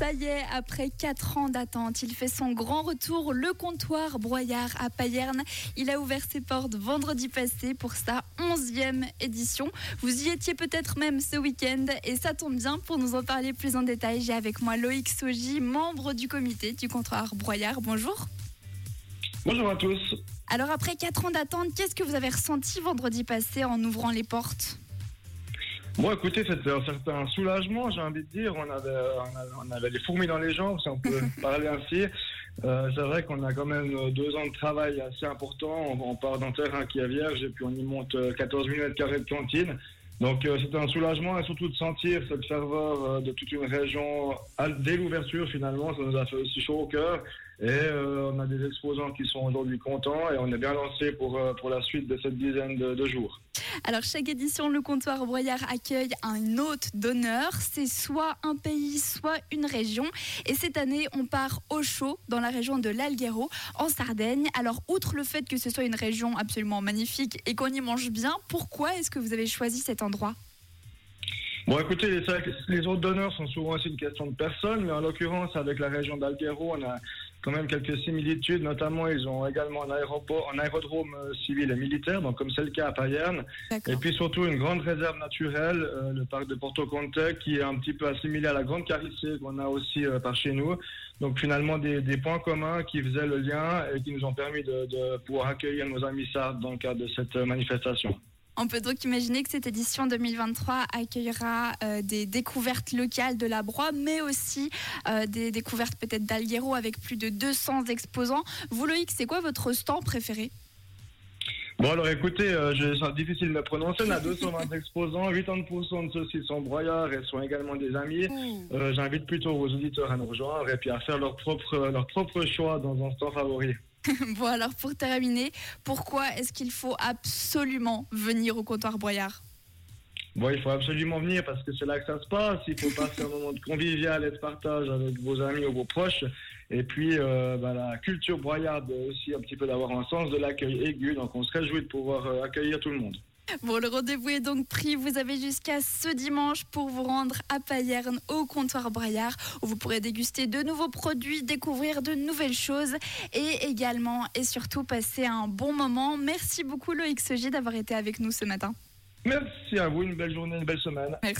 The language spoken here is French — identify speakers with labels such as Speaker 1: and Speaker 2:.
Speaker 1: Ça y est, après 4 ans d'attente, il fait son grand retour, le comptoir Broyard à Payerne. Il a ouvert ses portes vendredi passé pour sa 11e édition. Vous y étiez peut-être même ce week-end et ça tombe bien pour nous en parler plus en détail. J'ai avec moi Loïc Soji, membre du comité du comptoir Broyard. Bonjour.
Speaker 2: Bonjour à tous.
Speaker 1: Alors après 4 ans d'attente, qu'est-ce que vous avez ressenti vendredi passé en ouvrant les portes?
Speaker 2: Bon, écoutez, c'était un certain soulagement, j'ai envie de dire. On avait, on avait, les fourmis dans les jambes, si on peut parler ainsi. Euh, c'est vrai qu'on a quand même deux ans de travail assez important. On, part d'un terrain qui est vierge et puis on y monte 14 000 mètres carrés de cantine. Donc euh, c'était un soulagement et surtout de sentir cette ferveur euh, de toute une région dès l'ouverture finalement, ça nous a fait aussi chaud au cœur. Et on a des exposants qui sont aujourd'hui contents et on est bien lancé pour, pour la suite de cette dizaine de jours.
Speaker 1: Alors chaque édition, le comptoir Broyard accueille un hôte d'honneur. C'est soit un pays, soit une région. Et cette année, on part au chaud dans la région de l'Alguero, en Sardaigne. Alors outre le fait que ce soit une région absolument magnifique et qu'on y mange bien, pourquoi est-ce que vous avez choisi cet endroit?
Speaker 2: Bon, écoutez, les, les hôtes d'honneur sont souvent aussi une question de personne, mais en l'occurrence, avec la région d'Alguero, on a quand même quelques similitudes. Notamment, ils ont également un, aéroport, un aérodrome euh, civil et militaire, donc comme c'est le cas à Payerne. Et puis surtout une grande réserve naturelle, euh, le parc de Porto Conte, qui est un petit peu assimilé à la Grande Carissée qu'on a aussi euh, par chez nous. Donc finalement des, des, points communs qui faisaient le lien et qui nous ont permis de, de pouvoir accueillir nos amis sardes dans le cadre de cette manifestation.
Speaker 1: On peut donc imaginer que cette édition 2023 accueillera euh, des découvertes locales de la broie, mais aussi euh, des découvertes peut-être d'Alguero avec plus de 200 exposants. Vous, Loïc, c'est quoi votre stand préféré?
Speaker 2: Bon alors écoutez, euh, c'est difficile de me prononcer, on a 220 exposants, 80% de ceux-ci sont broyards et sont également des amis. Euh, j'invite plutôt vos auditeurs à nous rejoindre et puis à faire leur propre, leur propre choix dans un stand favori.
Speaker 1: bon, alors pour terminer, pourquoi est-ce qu'il faut absolument venir au comptoir Broyard?
Speaker 2: Bon, il faut absolument venir parce que c'est là que ça se passe. Il faut passer un moment de convivial et de partage avec vos amis ou vos proches. Et puis, euh, bah, la culture broyarde aussi un petit peu d'avoir un sens de l'accueil aigu. Donc, on se réjouit de pouvoir euh, accueillir tout le monde.
Speaker 1: Bon, le rendez-vous est donc pris. Vous avez jusqu'à ce dimanche pour vous rendre à Payerne au comptoir Braillard où vous pourrez déguster de nouveaux produits, découvrir de nouvelles choses et également et surtout passer un bon moment. Merci beaucoup Loïc d'avoir été avec nous ce matin.
Speaker 2: Merci à vous, une belle journée, une belle semaine. Merci.